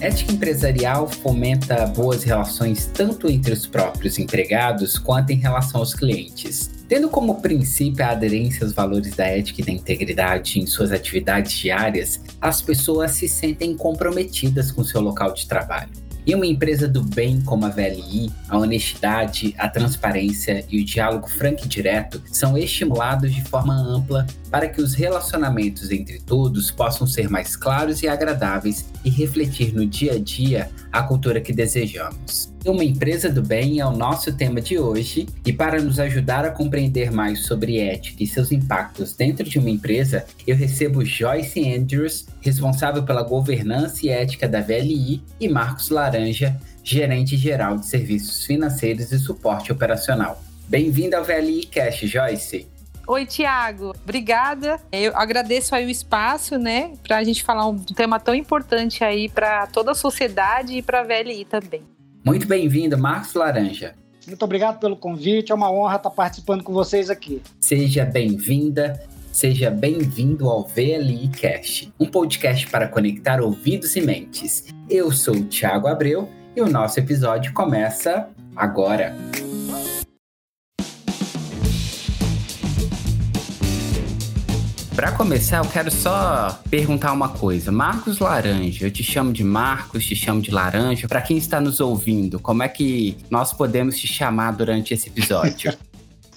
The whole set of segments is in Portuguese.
Ética empresarial fomenta boas relações tanto entre os próprios empregados quanto em relação aos clientes. Tendo como princípio a aderência aos valores da ética e da integridade em suas atividades diárias, as pessoas se sentem comprometidas com seu local de trabalho. Em uma empresa do bem como a VLI, a honestidade, a transparência e o diálogo franco e direto são estimulados de forma ampla para que os relacionamentos entre todos possam ser mais claros e agradáveis e refletir no dia a dia a cultura que desejamos. Uma empresa do bem é o nosso tema de hoje, e para nos ajudar a compreender mais sobre ética e seus impactos dentro de uma empresa, eu recebo Joyce Andrews, responsável pela governança e ética da VLI, e Marcos Laranja, gerente geral de serviços financeiros e suporte operacional. Bem-vindo ao VLI Cash, Joyce. Oi, Tiago. Obrigada. Eu agradeço aí o espaço, né, para a gente falar um tema tão importante aí para toda a sociedade e para a VLI também. Muito bem-vindo, Marcos Laranja. Muito obrigado pelo convite. É uma honra estar participando com vocês aqui. Seja bem-vinda. Seja bem-vindo ao VLI Cast, um podcast para conectar ouvidos e mentes. Eu sou o Thiago Abreu e o nosso episódio começa agora. Para começar, eu quero só perguntar uma coisa. Marcos Laranja, eu te chamo de Marcos, te chamo de Laranja. Para quem está nos ouvindo, como é que nós podemos te chamar durante esse episódio?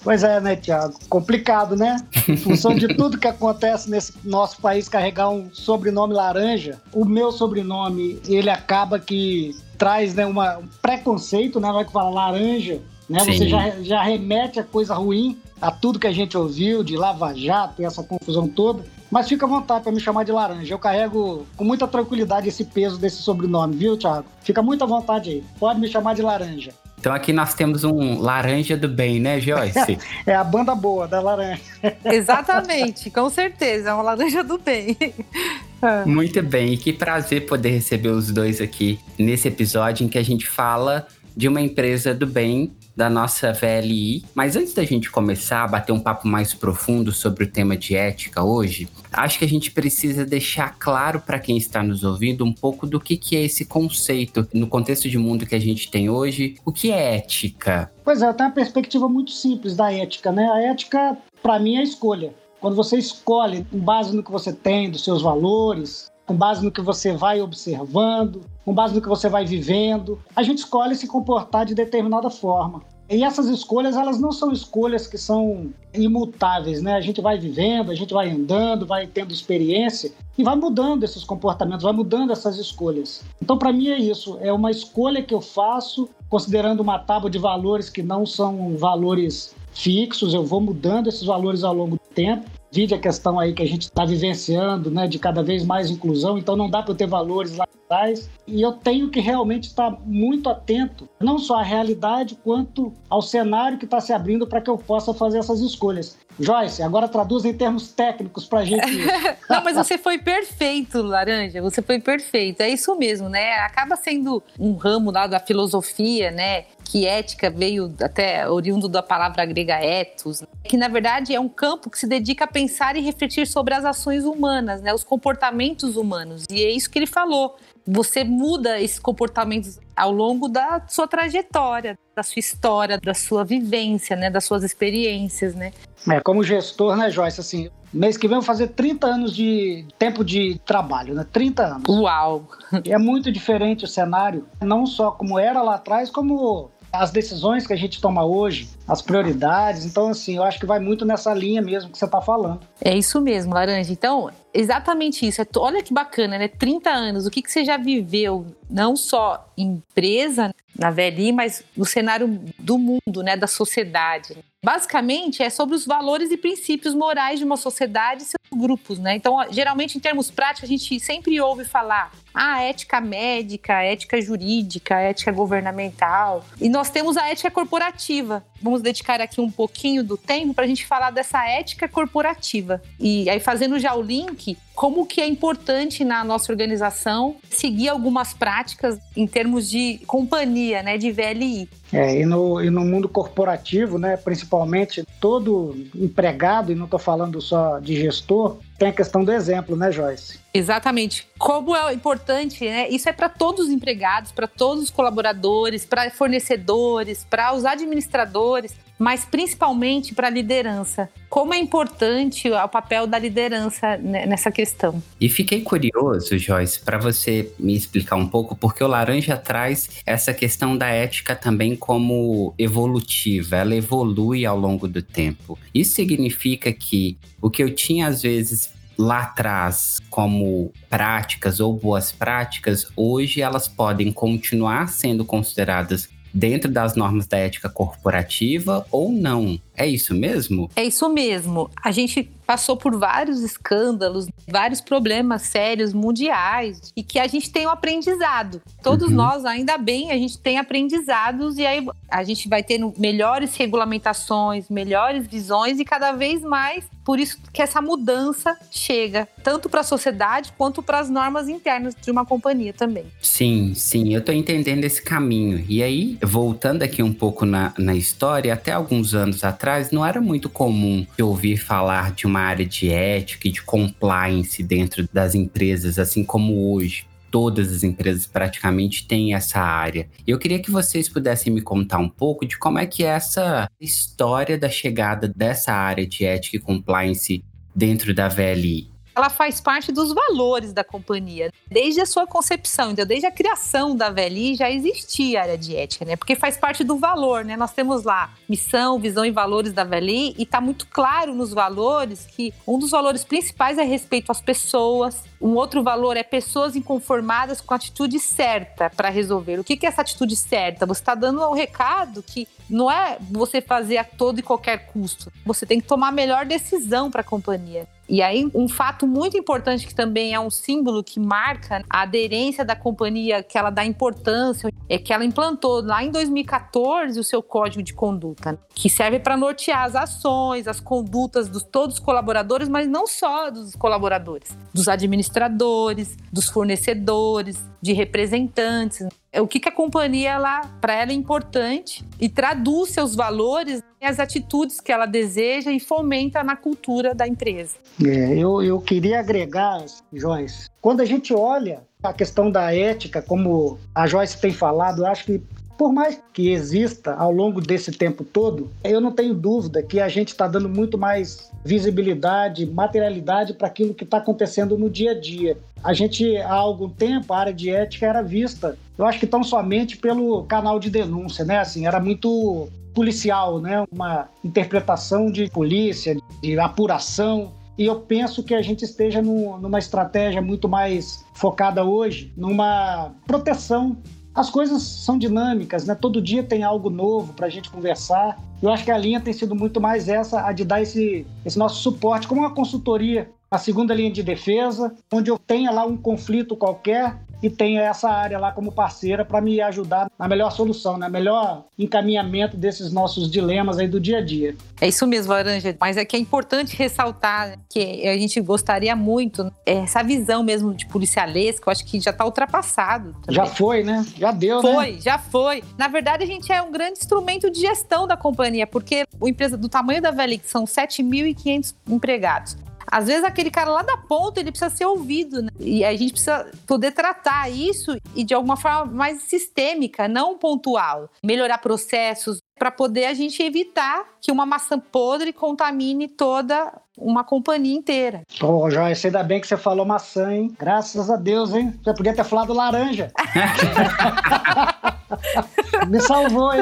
Pois é, né, Tiago? Complicado, né? Em função de tudo que acontece nesse nosso país carregar um sobrenome laranja, o meu sobrenome, ele acaba que traz né, uma, um preconceito, né? Vai que fala laranja, né? Sim. Você já, já remete a coisa ruim a tudo que a gente ouviu de Lava Jato e essa confusão toda. Mas fica à vontade para me chamar de laranja. Eu carrego com muita tranquilidade esse peso desse sobrenome, viu, Thiago? Fica muito à vontade aí. Pode me chamar de laranja. Então aqui nós temos um laranja do bem, né, Joyce? É, é a banda boa da laranja. Exatamente, com certeza, é uma laranja do bem. Muito bem, e que prazer poder receber os dois aqui nesse episódio em que a gente fala de uma empresa do bem da nossa VLI. Mas antes da gente começar a bater um papo mais profundo sobre o tema de ética hoje, acho que a gente precisa deixar claro para quem está nos ouvindo um pouco do que, que é esse conceito no contexto de mundo que a gente tem hoje. O que é ética? Pois é, tenho uma perspectiva muito simples da ética, né? A ética, para mim, é a escolha. Quando você escolhe, com base no que você tem, dos seus valores, com base no que você vai observando, com base no que você vai vivendo. A gente escolhe se comportar de determinada forma. E essas escolhas, elas não são escolhas que são imutáveis, né? A gente vai vivendo, a gente vai andando, vai tendo experiência e vai mudando esses comportamentos, vai mudando essas escolhas. Então, para mim é isso, é uma escolha que eu faço considerando uma tábua de valores que não são valores fixos, eu vou mudando esses valores ao longo do tempo Vide a questão aí que a gente está vivenciando, né, de cada vez mais inclusão, então não dá para ter valores lá atrás. E eu tenho que realmente estar tá muito atento, não só à realidade, quanto ao cenário que está se abrindo para que eu possa fazer essas escolhas. Joyce, agora traduz em termos técnicos para a gente. não, mas você foi perfeito, Laranja, você foi perfeito. É isso mesmo, né? Acaba sendo um ramo lá da filosofia, né? Que ética veio até oriundo da palavra grega ethos, que na verdade é um campo que se dedica a pensar e refletir sobre as ações humanas, né, os comportamentos humanos. E é isso que ele falou. Você muda esses comportamentos ao longo da sua trajetória, da sua história, da sua vivência, né, das suas experiências, né? É, como gestor, né, Joyce, assim, mês que vem eu vou fazer 30 anos de tempo de trabalho, né? 30 anos. Uau! E é muito diferente o cenário, não só como era lá atrás, como as decisões que a gente toma hoje, as prioridades. Então, assim, eu acho que vai muito nessa linha mesmo que você está falando. É isso mesmo, Laranja. Então, exatamente isso. É olha que bacana, né? 30 anos. O que, que você já viveu, não só empresa, na VLI, mas no cenário do mundo, né? Da sociedade. Basicamente, é sobre os valores e princípios morais de uma sociedade e seus grupos, né? Então, geralmente, em termos práticos, a gente sempre ouve falar a ética médica, ética jurídica, ética governamental. E nós temos a ética corporativa. Vamos dedicar aqui um pouquinho do tempo para a gente falar dessa ética corporativa. E aí, fazendo já o link, como que é importante na nossa organização seguir algumas práticas em termos de companhia, né, de VLI. É, e, no, e no mundo corporativo, né, principalmente, todo empregado, e não estou falando só de gestor, tem a questão do exemplo, né, Joyce? Exatamente. Como é importante, né? Isso é para todos os empregados, para todos os colaboradores, para fornecedores, para os administradores mas principalmente para a liderança. Como é importante o papel da liderança nessa questão? E fiquei curioso, Joyce, para você me explicar um pouco, porque o Laranja traz essa questão da ética também como evolutiva, ela evolui ao longo do tempo. Isso significa que o que eu tinha às vezes lá atrás como práticas ou boas práticas, hoje elas podem continuar sendo consideradas dentro das normas da ética corporativa ou não. É isso mesmo? É isso mesmo. A gente passou por vários escândalos, vários problemas sérios mundiais e que a gente tem um aprendizado. Todos uhum. nós, ainda bem, a gente tem aprendizados e aí a gente vai tendo melhores regulamentações, melhores visões e cada vez mais por isso que essa mudança chega tanto para a sociedade quanto para as normas internas de uma companhia também. Sim, sim, eu estou entendendo esse caminho. E aí, voltando aqui um pouco na, na história, até alguns anos atrás não era muito comum eu ouvir falar de uma área de ética e de compliance dentro das empresas, assim como hoje todas as empresas praticamente têm essa área. Eu queria que vocês pudessem me contar um pouco de como é que é essa história da chegada dessa área de ética e compliance dentro da VLI ela faz parte dos valores da companhia. Desde a sua concepção, então, desde a criação da VLI já existia a área de ética, né? Porque faz parte do valor, né? Nós temos lá missão, visão e valores da VLI e está muito claro nos valores que um dos valores principais é respeito às pessoas, um outro valor é pessoas inconformadas com a atitude certa para resolver. O que, que é essa atitude certa? Você está dando um recado que não é você fazer a todo e qualquer custo. Você tem que tomar a melhor decisão para a companhia. E aí, um fato muito importante que também é um símbolo que marca a aderência da companhia, que ela dá importância, é que ela implantou lá em 2014 o seu código de conduta, que serve para nortear as ações, as condutas de todos os colaboradores, mas não só dos colaboradores, dos administradores, dos fornecedores, de representantes. É o que, que a companhia para ela é importante e traduz seus valores as atitudes que ela deseja e fomenta na cultura da empresa. É, eu, eu queria agregar, Joyce, quando a gente olha a questão da ética, como a Joyce tem falado, eu acho que por mais que exista ao longo desse tempo todo, eu não tenho dúvida que a gente está dando muito mais visibilidade, materialidade para aquilo que está acontecendo no dia a dia. A gente, há algum tempo, a área de ética era vista, eu acho que tão somente pelo canal de denúncia, né? Assim, era muito policial, né? Uma interpretação de polícia, de apuração. E eu penso que a gente esteja no, numa estratégia muito mais focada hoje, numa proteção as coisas são dinâmicas, né? Todo dia tem algo novo para a gente conversar. Eu acho que a linha tem sido muito mais essa, a de dar esse, esse nosso suporte, como uma consultoria, a segunda linha de defesa, onde eu tenha lá um conflito qualquer, e tenha essa área lá como parceira para me ajudar na melhor solução, na né? melhor encaminhamento desses nossos dilemas aí do dia a dia. É isso mesmo, Laranja, mas é que é importante ressaltar que a gente gostaria muito é, essa visão mesmo de policialesco, eu acho que já está ultrapassado. Também. Já foi, né? Já deu, foi, né? Foi, já foi. Na verdade, a gente é um grande instrumento de gestão da companhia, porque uma empresa do tamanho da Velix são 7.500 empregados. Às vezes aquele cara lá da ponta, ele precisa ser ouvido, né? E a gente precisa poder tratar isso e de alguma forma mais sistêmica, não pontual. Melhorar processos para poder a gente evitar que uma maçã podre contamine toda uma companhia inteira. Pô, Joyce, ainda bem que você falou maçã, hein? Graças a Deus, hein? Você podia ter falado laranja. Me salvou, hein?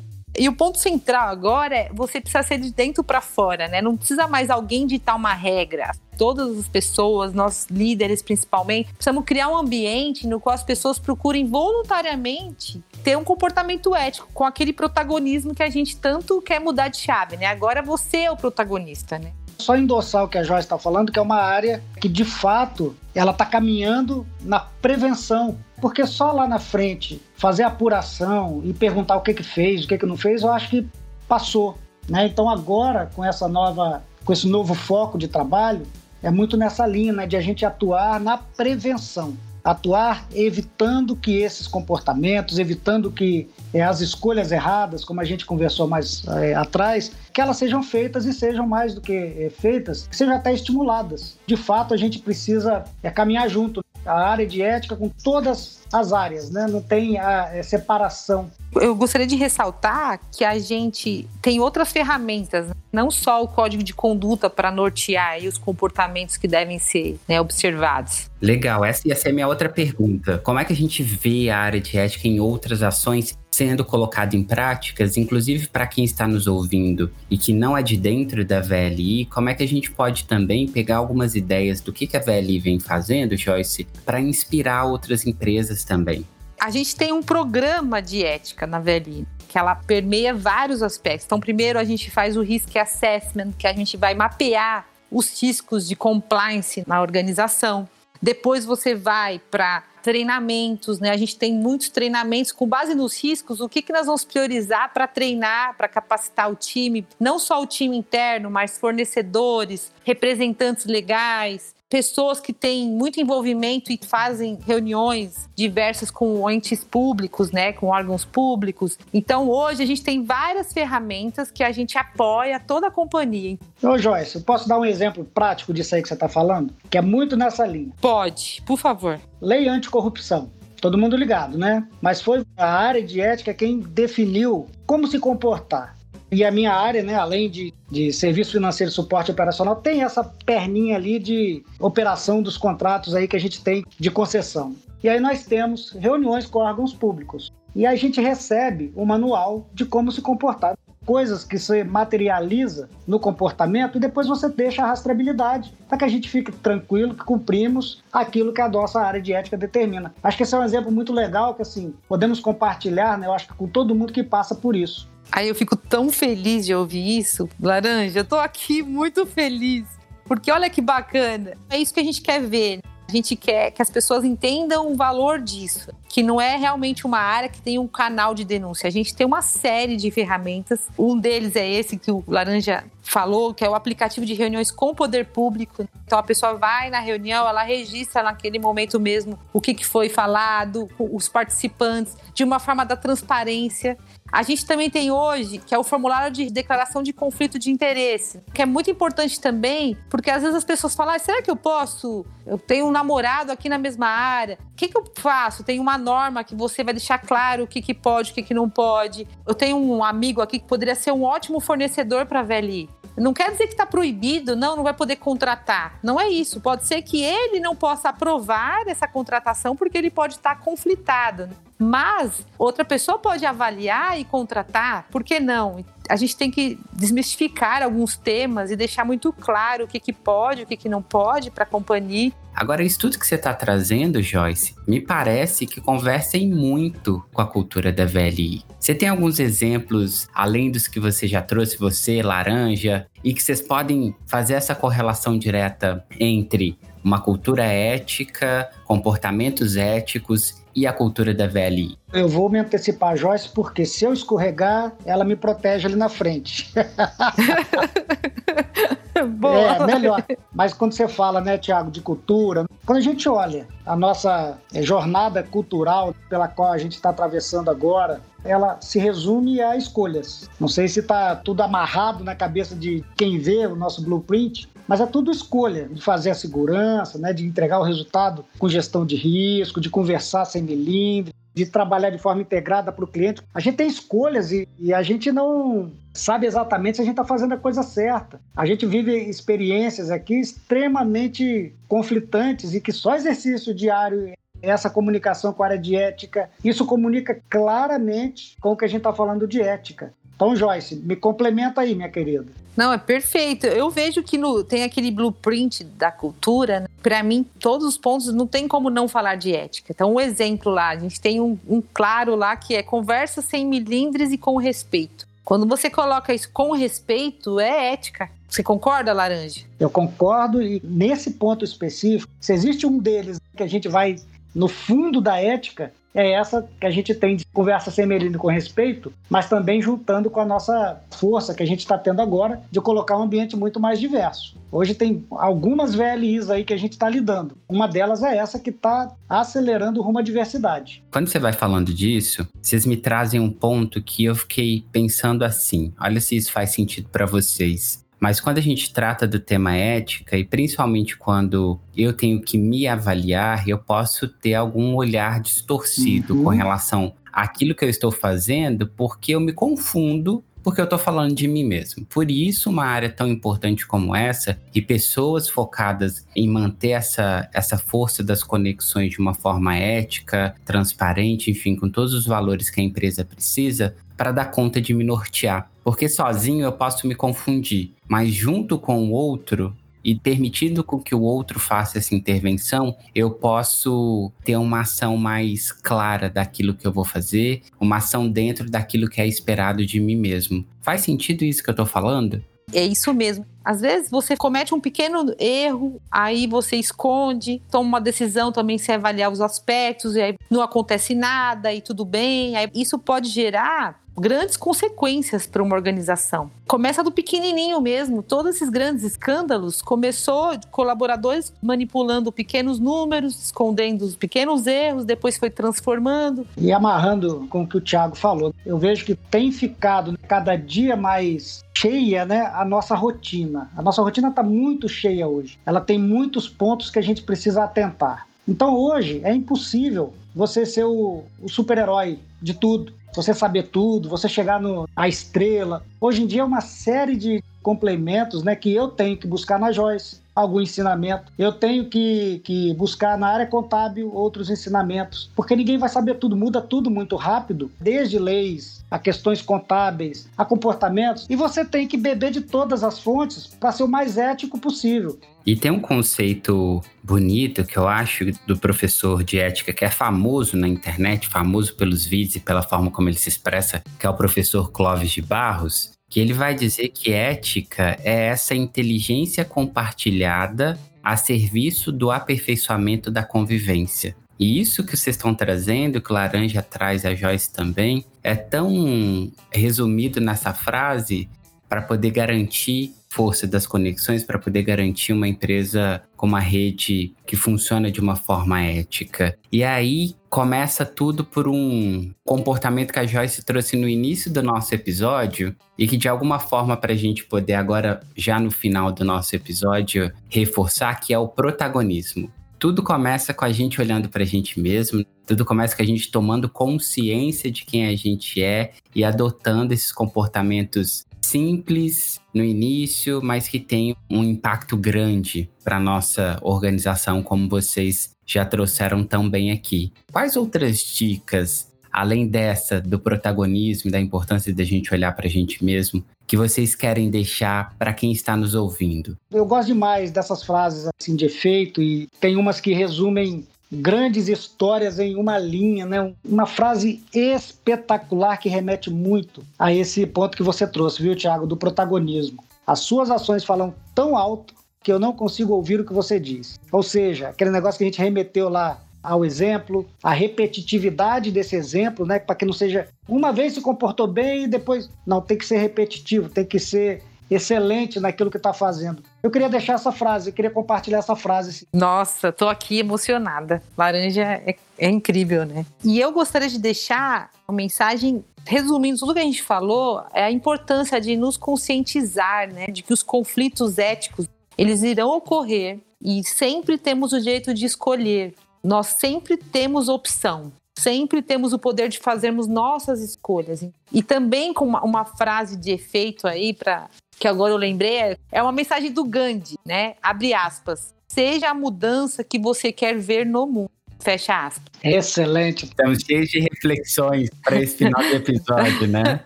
E o ponto central agora é você precisa ser de dentro para fora, né? Não precisa mais alguém ditar uma regra. Todas as pessoas, nós líderes principalmente, precisamos criar um ambiente no qual as pessoas procurem voluntariamente ter um comportamento ético com aquele protagonismo que a gente tanto quer mudar de chave, né? Agora você é o protagonista, né? Só endossar o que a Joyce está falando, que é uma área que de fato ela está caminhando na prevenção porque só lá na frente fazer apuração e perguntar o que que fez, o que que não fez, eu acho que passou, né? Então agora com essa nova, com esse novo foco de trabalho, é muito nessa linha, né, de a gente atuar na prevenção. atuar evitando que esses comportamentos, evitando que é, as escolhas erradas, como a gente conversou mais é, atrás, que elas sejam feitas e sejam mais do que é, feitas, que sejam até estimuladas. De fato, a gente precisa caminhar junto a área de ética com todas as áreas, né? não tem a é, separação. Eu gostaria de ressaltar que a gente tem outras ferramentas, não só o código de conduta para nortear os comportamentos que devem ser né, observados. Legal, essa ia ser a minha outra pergunta. Como é que a gente vê a área de ética em outras ações sendo colocada em práticas, inclusive para quem está nos ouvindo e que não é de dentro da VLI, como é que a gente pode também pegar algumas ideias do que, que a VLI vem fazendo, Joyce, para inspirar outras empresas também? A gente tem um programa de ética na VLI que ela permeia vários aspectos. Então, primeiro a gente faz o risk assessment, que a gente vai mapear os riscos de compliance na organização. Depois você vai para treinamentos, né? A gente tem muitos treinamentos com base nos riscos, o que, que nós vamos priorizar para treinar, para capacitar o time, não só o time interno, mas fornecedores, representantes legais, pessoas que têm muito envolvimento e fazem reuniões diversas com entes públicos, né, com órgãos públicos. Então, hoje a gente tem várias ferramentas que a gente apoia toda a companhia. Ô, Joyce, eu posso dar um exemplo prático disso aí que você está falando? Que é muito nessa linha. Pode, por favor. Lei anticorrupção todo mundo ligado, né? Mas foi a área de ética quem definiu como se comportar. E a minha área, né, além de, de serviço financeiro e suporte operacional, tem essa perninha ali de operação dos contratos aí que a gente tem de concessão. E aí nós temos reuniões com órgãos públicos. E a gente recebe o manual de como se comportar. Coisas que você materializa no comportamento e depois você deixa a rastreabilidade para que a gente fique tranquilo que cumprimos aquilo que a nossa área de ética determina. Acho que esse é um exemplo muito legal que assim podemos compartilhar, né? Eu acho que com todo mundo que passa por isso. Aí eu fico tão feliz de ouvir isso. Laranja, eu tô aqui muito feliz. Porque olha que bacana. É isso que a gente quer ver. A gente quer que as pessoas entendam o valor disso, que não é realmente uma área que tem um canal de denúncia. A gente tem uma série de ferramentas. Um deles é esse que o Laranja falou, que é o aplicativo de reuniões com poder público. Então a pessoa vai na reunião, ela registra naquele momento mesmo o que, foi falado, os participantes, de uma forma da transparência. A gente também tem hoje, que é o formulário de declaração de conflito de interesse, que é muito importante também, porque às vezes as pessoas falam: ah, será que eu posso? Eu tenho um namorado aqui na mesma área. O que, que eu faço? Tem uma norma que você vai deixar claro o que, que pode, o que, que não pode. Eu tenho um amigo aqui que poderia ser um ótimo fornecedor para a VLI. Não quer dizer que está proibido, não, não vai poder contratar. Não é isso. Pode ser que ele não possa aprovar essa contratação porque ele pode estar conflitado. Mas outra pessoa pode avaliar e contratar, por que não? A gente tem que desmistificar alguns temas e deixar muito claro o que, que pode, o que, que não pode para a companhia. Agora, isso tudo que você está trazendo, Joyce, me parece que conversem muito com a cultura da VLI. Você tem alguns exemplos, além dos que você já trouxe, você, Laranja, e que vocês podem fazer essa correlação direta entre uma cultura ética, comportamentos éticos e a cultura da VLI? Eu vou me antecipar, Joyce, porque se eu escorregar, ela me protege ali na frente. Boa. É, melhor. Mas quando você fala, né, Tiago, de cultura, quando a gente olha a nossa é, jornada cultural pela qual a gente está atravessando agora, ela se resume a escolhas. Não sei se está tudo amarrado na cabeça de quem vê o nosso blueprint, mas é tudo escolha de fazer a segurança, né, de entregar o resultado com gestão de risco, de conversar sem melindre, de trabalhar de forma integrada para o cliente. A gente tem escolhas e, e, a gente não sabe exatamente se a gente está fazendo a coisa certa. A gente vive experiências aqui extremamente conflitantes e que só exercício diário essa comunicação com a área de ética, isso comunica claramente com o que a gente está falando de ética. Então, Joyce, me complementa aí, minha querida. Não, é perfeito. Eu vejo que no, tem aquele blueprint da cultura. Né? Para mim, todos os pontos não tem como não falar de ética. Então, um exemplo lá, a gente tem um, um claro lá que é conversa sem milindres e com respeito. Quando você coloca isso com respeito, é ética. Você concorda, Laranja? Eu concordo e nesse ponto específico, se existe um deles que a gente vai no fundo da ética, é essa que a gente tem de conversa sem melindre com respeito, mas também juntando com a nossa força que a gente está tendo agora de colocar um ambiente muito mais diverso. Hoje tem algumas VLIs aí que a gente está lidando. Uma delas é essa que está acelerando rumo à diversidade. Quando você vai falando disso, vocês me trazem um ponto que eu fiquei pensando assim. Olha se isso faz sentido para vocês. Mas quando a gente trata do tema ética, e principalmente quando eu tenho que me avaliar, eu posso ter algum olhar distorcido uhum. com relação àquilo que eu estou fazendo, porque eu me confundo porque eu estou falando de mim mesmo. Por isso, uma área tão importante como essa e pessoas focadas em manter essa, essa força das conexões de uma forma ética, transparente, enfim, com todos os valores que a empresa precisa, para dar conta de me nortear. Porque sozinho eu posso me confundir, mas junto com o outro, e permitindo com que o outro faça essa intervenção, eu posso ter uma ação mais clara daquilo que eu vou fazer, uma ação dentro daquilo que é esperado de mim mesmo. Faz sentido isso que eu estou falando? É isso mesmo. Às vezes você comete um pequeno erro, aí você esconde, toma uma decisão também sem avaliar os aspectos, e aí não acontece nada e tudo bem. Aí isso pode gerar grandes consequências para uma organização. Começa do pequenininho mesmo. Todos esses grandes escândalos começou colaboradores manipulando pequenos números, escondendo os pequenos erros, depois foi transformando. E amarrando com o que o Thiago falou, eu vejo que tem ficado cada dia mais cheia, né, a nossa rotina. A nossa rotina está muito cheia hoje. Ela tem muitos pontos que a gente precisa atentar. Então hoje é impossível você ser o, o super-herói de tudo você saber tudo, você chegar no, à estrela. Hoje em dia é uma série de complementos né, que eu tenho que buscar na Joyce algum ensinamento. Eu tenho que, que buscar na área contábil outros ensinamentos, porque ninguém vai saber tudo, muda tudo muito rápido, desde leis a questões contábeis, a comportamentos, e você tem que beber de todas as fontes para ser o mais ético possível. E tem um conceito bonito que eu acho do professor de ética que é famoso na internet, famoso pelos vídeos e pela forma como ele se expressa, que é o professor Clóvis de Barros, que ele vai dizer que ética é essa inteligência compartilhada a serviço do aperfeiçoamento da convivência. E isso que vocês estão trazendo, que o Laranja traz, a Joyce também, é tão resumido nessa frase para poder garantir força das conexões, para poder garantir uma empresa com uma rede que funciona de uma forma ética. E aí começa tudo por um comportamento que a Joyce trouxe no início do nosso episódio e que de alguma forma para a gente poder agora, já no final do nosso episódio, reforçar, que é o protagonismo. Tudo começa com a gente olhando para a gente mesmo, tudo começa com a gente tomando consciência de quem a gente é e adotando esses comportamentos simples no início, mas que tem um impacto grande para nossa organização, como vocês já trouxeram tão bem aqui. Quais outras dicas, além dessa do protagonismo, da importância da gente olhar para a gente mesmo, que vocês querem deixar para quem está nos ouvindo? Eu gosto demais dessas frases assim de efeito e tem umas que resumem grandes histórias em uma linha, né? Uma frase espetacular que remete muito a esse ponto que você trouxe, viu, Tiago, do protagonismo. As suas ações falam tão alto que eu não consigo ouvir o que você diz. Ou seja, aquele negócio que a gente remeteu lá ao exemplo, a repetitividade desse exemplo, né, para que não seja uma vez se comportou bem e depois não tem que ser repetitivo, tem que ser excelente naquilo que está fazendo. Eu queria deixar essa frase, eu queria compartilhar essa frase. Nossa, tô aqui emocionada. Laranja é, é incrível, né? E eu gostaria de deixar uma mensagem resumindo tudo que a gente falou, é a importância de nos conscientizar, né, de que os conflitos éticos eles irão ocorrer e sempre temos o direito de escolher nós sempre temos opção, sempre temos o poder de fazermos nossas escolhas. E também com uma, uma frase de efeito aí, para que agora eu lembrei, é uma mensagem do Gandhi, né? Abre aspas. Seja a mudança que você quer ver no mundo. Fecha aspas. Excelente. Estamos cheios de reflexões para esse final de episódio, né?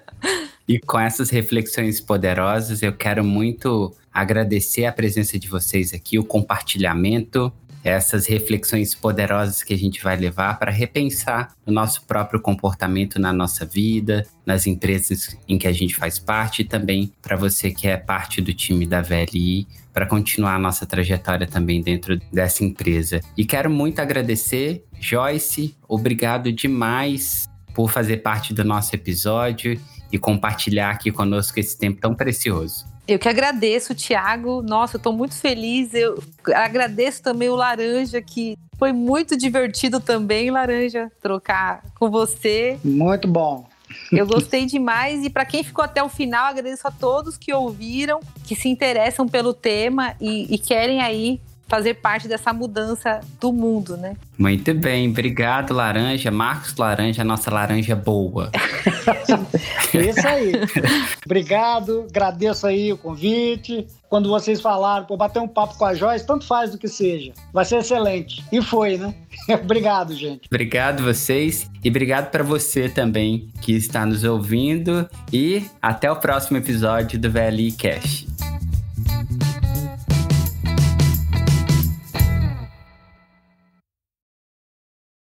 E com essas reflexões poderosas, eu quero muito agradecer a presença de vocês aqui, o compartilhamento essas reflexões poderosas que a gente vai levar para repensar o nosso próprio comportamento na nossa vida, nas empresas em que a gente faz parte e também para você que é parte do time da VLI, para continuar a nossa trajetória também dentro dessa empresa. E quero muito agradecer, Joyce, obrigado demais por fazer parte do nosso episódio e compartilhar aqui conosco esse tempo tão precioso. Eu que agradeço, Tiago. Nossa, eu estou muito feliz. Eu agradeço também o Laranja, que foi muito divertido também, Laranja, trocar com você. Muito bom. Eu gostei demais e para quem ficou até o final, agradeço a todos que ouviram, que se interessam pelo tema e, e querem aí fazer parte dessa mudança do mundo, né? Muito bem, obrigado, Laranja. Marcos Laranja, nossa laranja boa. Isso aí. Obrigado, agradeço aí o convite. Quando vocês falaram, pô, bater um papo com a Joyce, tanto faz do que seja. Vai ser excelente. E foi, né? obrigado, gente. Obrigado vocês e obrigado para você também que está nos ouvindo e até o próximo episódio do VLI Cash.